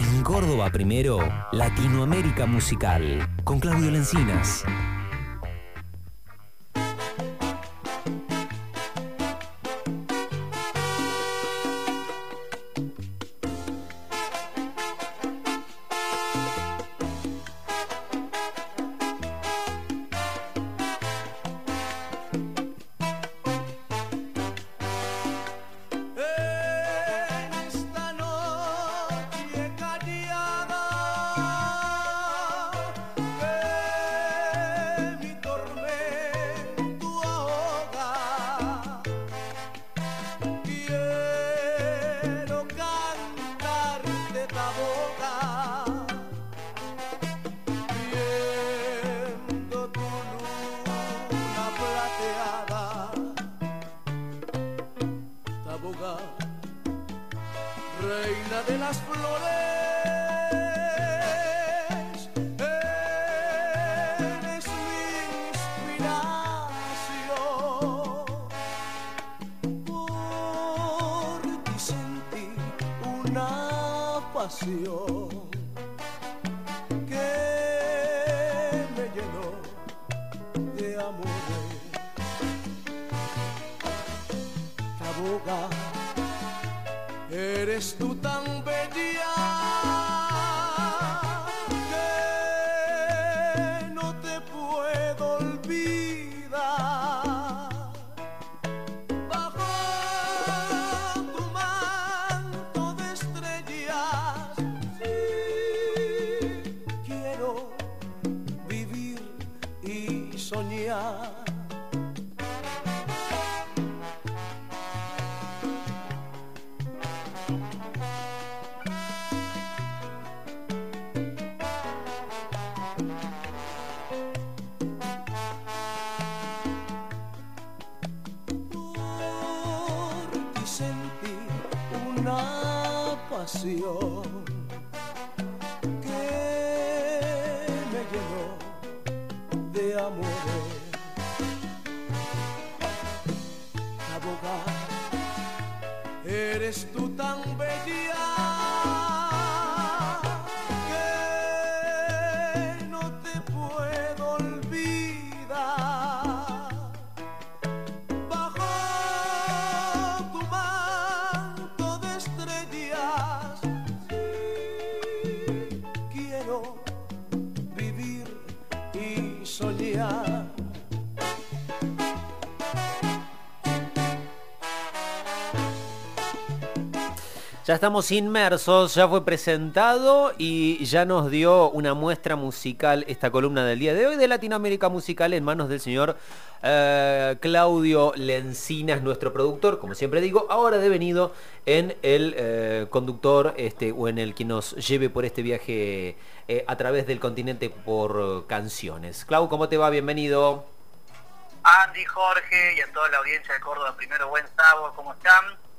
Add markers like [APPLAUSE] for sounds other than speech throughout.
En Córdoba primero, Latinoamérica Musical, con Claudio Lencinas. las flores. Eres mi inspiración. Por ti sentí una pasión. Una pasión. eres tú tan bella que no te puedo olvidar. Bajo tu manto de estrellas quiero vivir y soñar. Ya estamos inmersos, ya fue presentado y ya nos dio una muestra musical esta columna del día de hoy de Latinoamérica Musical en manos del señor eh, Claudio Lencinas, nuestro productor, como siempre digo, ahora devenido en el eh, conductor este, o en el que nos lleve por este viaje eh, a través del continente por canciones. Clau, ¿cómo te va? Bienvenido. Andy, Jorge y a toda la audiencia de Córdoba, primero buen sábado, ¿cómo están?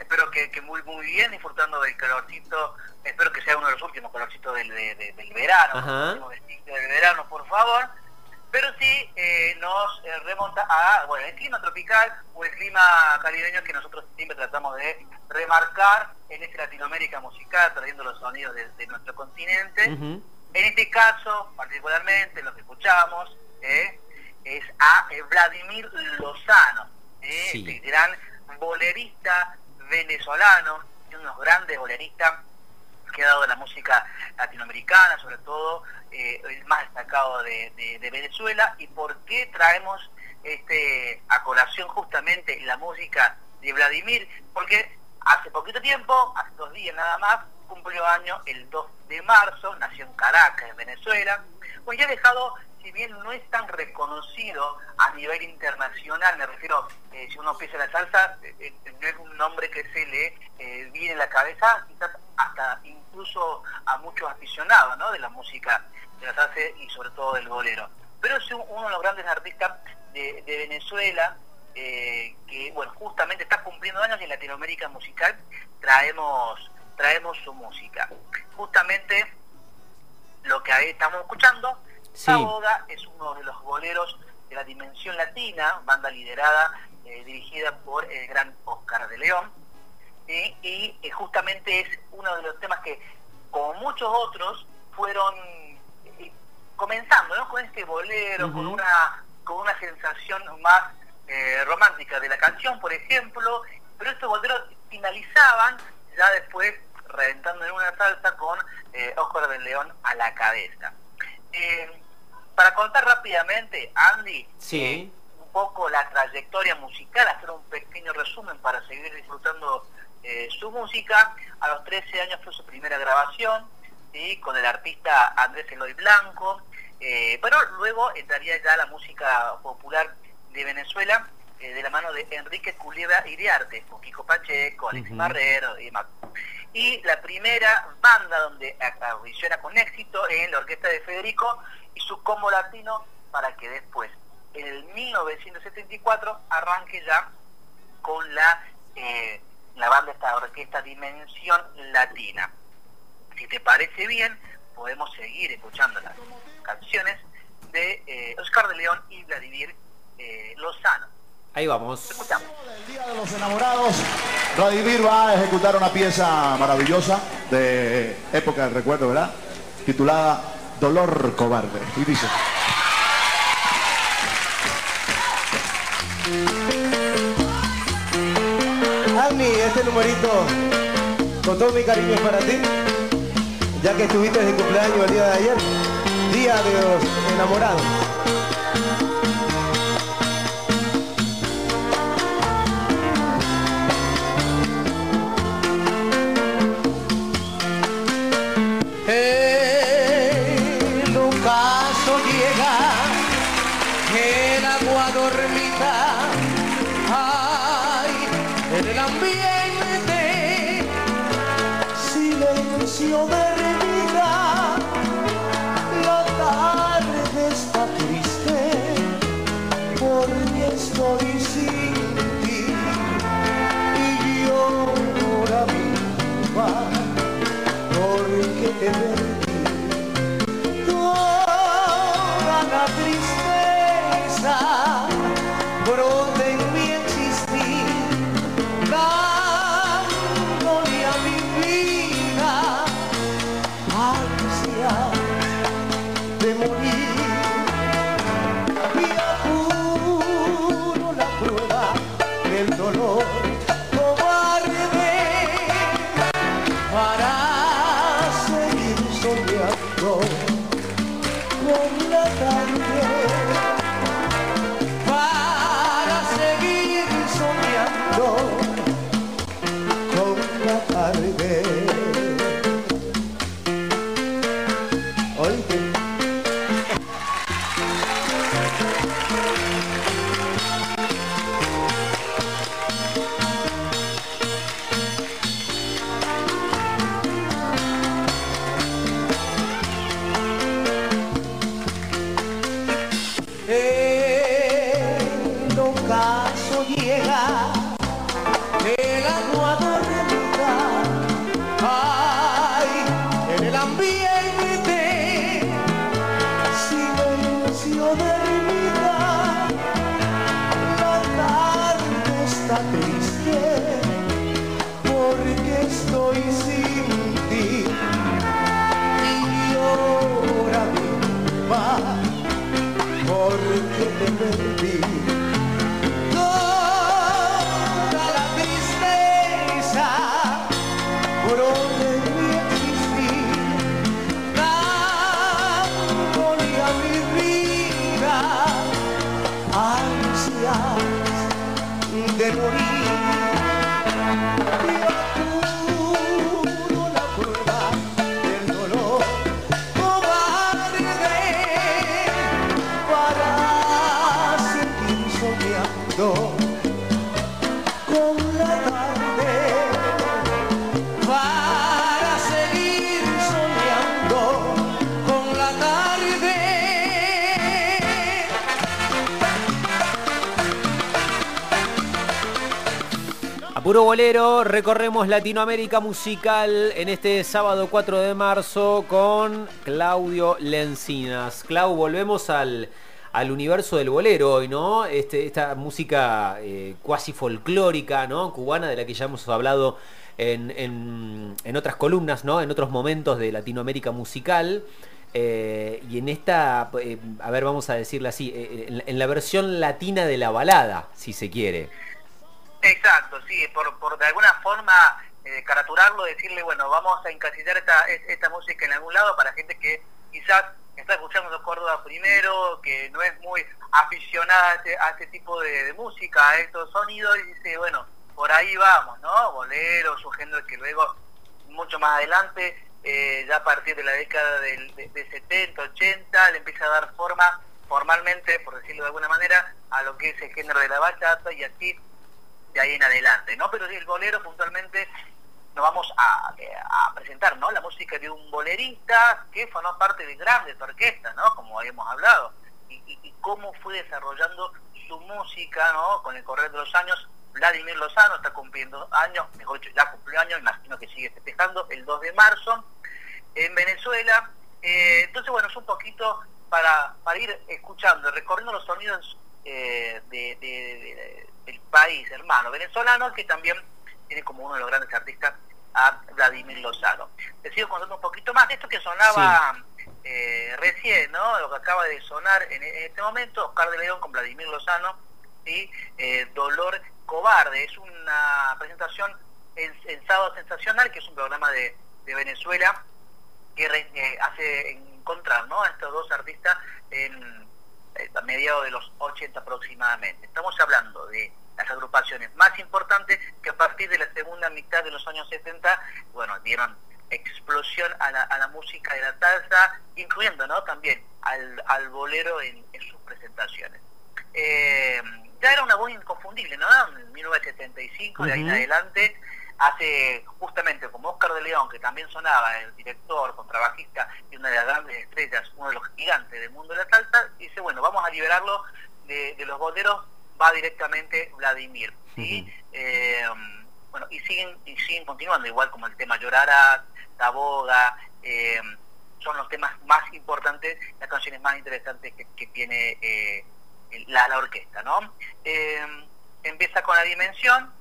Espero que, muy muy bien, disfrutando del calorcito, espero que sea uno de los últimos calorcitos del, del verano, del verano, por favor, pero sí eh, nos eh, remonta a bueno el clima tropical o el clima caribeño que nosotros siempre tratamos de remarcar en esta Latinoamérica musical, trayendo los sonidos de, nuestro continente. En este caso, particularmente, lo que escuchamos eh, es a Vladimir Lozano, este gran bolerista venezolano, unos grandes boleristas que ha dado la música latinoamericana, sobre todo eh, el más destacado de, Venezuela, y por qué traemos este, a colación justamente la música de Vladimir, porque hace poquito tiempo, hace dos días nada más, cumplió año el 2 de marzo, nació en Caracas, en Venezuela, pues ya ha dejado si bien no es tan reconocido a nivel internacional, me refiero, eh, si uno piensa la salsa, eh, eh, no es un nombre que se le viene en la cabeza, quizás hasta incluso a muchos aficionados ¿no? de la música de la salsa y sobre todo del bolero. Pero es uno de los grandes artistas de, Venezuela, que bueno, justamente está cumpliendo años y en Latinoamérica musical traemos, traemos su música. Justamente lo que ahí estamos escuchando Saboga es uno de los boleros de la Dimensión Latina, banda liderada, eh, dirigida por el gran Oscar de León, y eh, justamente es uno de los temas que como muchos otros, fueron eh, comenzando ¿no? con este bolero, con, una, con una sensación más romántica de la canción, por ejemplo, pero estos boleros finalizaban ya después reventando en una salsa con Oscar del León a la cabeza. Eh, para contar rápidamente, Andy, sí. un poco la trayectoria musical, hacer un pequeño resumen para seguir disfrutando su música. A los 13 años fue su primera grabación, ¿sí? con el artista Andrés Eloy Blanco. pero luego entraría ya la música popular de Venezuela eh, de la mano de Enrique Culebra Iriarte, con Kiko Pacheco, Alex Marrero y Y la primera banda donde audiciona con éxito en la orquesta de Federico y su combo latino para que después, en el 1974, arranque ya con la, eh, la banda, esta orquesta Dimensión Latina. Si te parece bien, podemos seguir escuchando las canciones de eh, Oscar de León y Vladimir eh, Lozano. Ahí vamos. El Día de los Enamorados, Vladimir va a ejecutar una pieza maravillosa de época de recuerdo, ¿verdad? Titulada Dolor Cobarde. Y dice... Agni, este numerito con todo mi cariño es para ti, ya que estuviste de cumpleaños el día de ayer, Día de los Enamorados. te con la tarde. I [LAUGHS] Puro Bolero, recorremos Latinoamérica musical en este sábado 4 de marzo con Claudio Lencinas. Clau, volvemos al, universo del bolero hoy, ¿no? Este, esta música eh, cuasi folclórica, ¿no? Cubana de la que ya hemos hablado en, en- en otras columnas, ¿no? En otros momentos de Latinoamérica musical. eh, y en esta, eh, a ver, vamos a decirle así, en la versión latina de la balada, si se quiere. Exacto, sí, por, por de alguna forma eh, caraturarlo, decirle, bueno, vamos a encasillar esta, es- esta música en algún lado para gente que quizás está escuchando los Córdoba primero, que no es muy aficionada a este, a este tipo de, música, a estos sonidos, y dice, bueno, por ahí vamos, ¿no? Boleros, un género que luego, mucho más adelante, eh, ya a partir de la década del, de, de 70, 80, le empieza a dar forma formalmente, por decirlo de alguna manera, a lo que es el género de la bachata y así de ahí en adelante, ¿no? Pero el bolero puntualmente nos vamos a, eh, a presentar, ¿no? La música de un bolerista que formó parte de grandes orquestas, ¿no? Como habíamos hablado, y, cómo fue desarrollando su música, ¿no? Con el correr de los años, Vladimir Lozano está cumpliendo años, mejor dicho, ya cumplió años, imagino que sigue festejando el 2 de marzo en Venezuela. Eh, entonces, bueno, es un poquito para, ir escuchando, recorriendo los sonidos eh, de- del país hermano venezolano, que también tiene como uno de los grandes artistas a Vladimir Lozano. Te sigo contando un poquito más de esto que sonaba eh, recién, ¿no? Lo que acaba de sonar en, en este momento, Oscar de León con Vladimir Lozano, ¿sí? Eh, Dolor Cobarde. Es una presentación en, en Sábado Sensacional, que es un programa de, de Venezuela, que re- eh, hace encontrar ¿no? a estos dos artistas en, eh, a mediados de los 80 aproximadamente. Estamos hablando de las agrupaciones más importantes que a partir de la segunda mitad de los años 70, bueno, dieron explosión a la, a la música de la salsa, incluyendo ¿no? también al, al bolero en, en sus presentaciones. Eh, ya era una voz inconfundible, ¿no? En 1975, de ahí en adelante, hace justamente como Oscar de León, que también sonaba, el director, contrabajista y una de las grandes estrellas, uno de los gigantes del mundo de la salsa, dice, bueno, vamos a liberarlo de, de los boleros, va directamente Vladimir, ¿sí? Eh, bueno, y siguen, y siguen continuando, igual como el tema Llorarás, Taboga, eh, son los temas más importantes, las canciones más interesantes que, que tiene eh, la, la orquesta, ¿no? Eh, empieza con la dimensión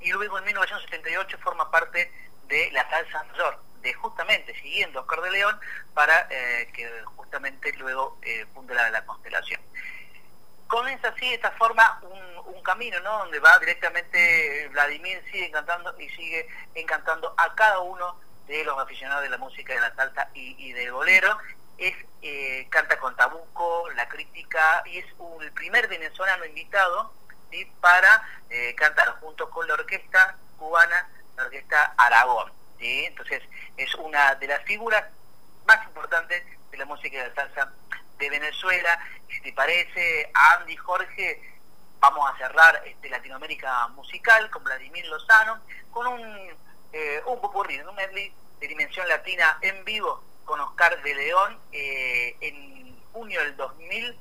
y luego en 1978 forma parte de la salsa mayor, de justamente siguiendo a Oscar de León para eh, que justamente luego funde la, la constelación. Comienza así de esta forma un, camino, ¿no? Donde va directamente Vladimir sigue encantando y sigue encantando a cada uno de los aficionados de la música de la salsa y, del bolero. Es eh, canta con Tabuco, la crítica y es un- el primer venezolano invitado para eh, cantar junto con la orquesta cubana, la orquesta Aragón. ¿sí? Entonces es una de las figuras más importantes de la música de la salsa de Venezuela. Si te parece, Andy Jorge, vamos a cerrar este Latinoamérica musical con Vladimir Lozano, con un, eh, un popurrí, un medley de dimensión latina en vivo con Oscar de León eh, en junio del 2000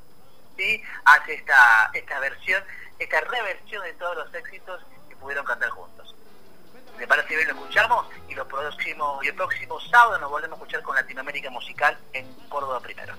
¿sí? hace esta, esta versión, esta reversión de todos los éxitos que pudieron cantar juntos. ¿Me parece bien? Lo escuchamos y, los próximos, y el próximo sábado nos volvemos a escuchar con Latinoamérica Musical en Córdoba Primero.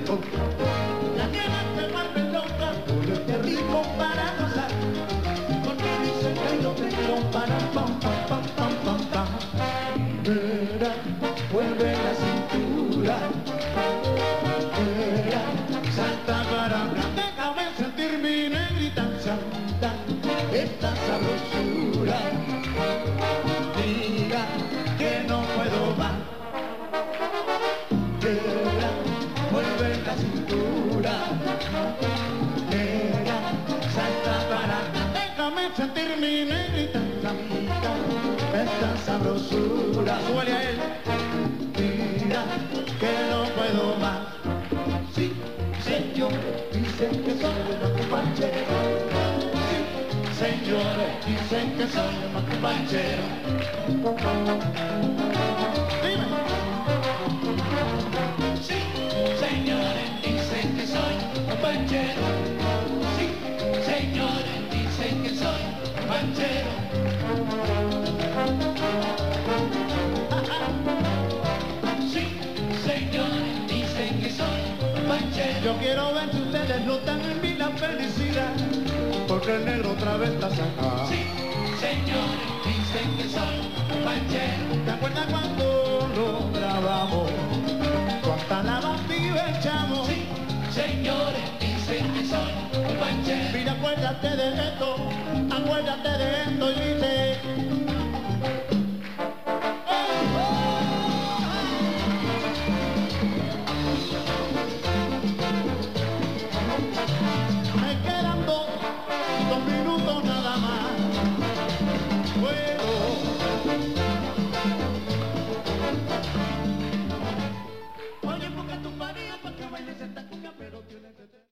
Por que soy un. Dime. Sí, señores, dicen que soy un panchero. Sí, señores, dicen que soy un panchero. Sí, señores, dicen que soy un panchero. Yo quiero ver si ustedes notan en mí la felicidad, porque el negro otra vez está sacado. Sí, señores, dicen que soy un panchero. ¿Te acuerdas cuando lo grabamos? Cuánta la vacía echamos. Sí, señores, dicen que soy un panchero. Mira, acuérdate de esto, acuérdate de esto y mira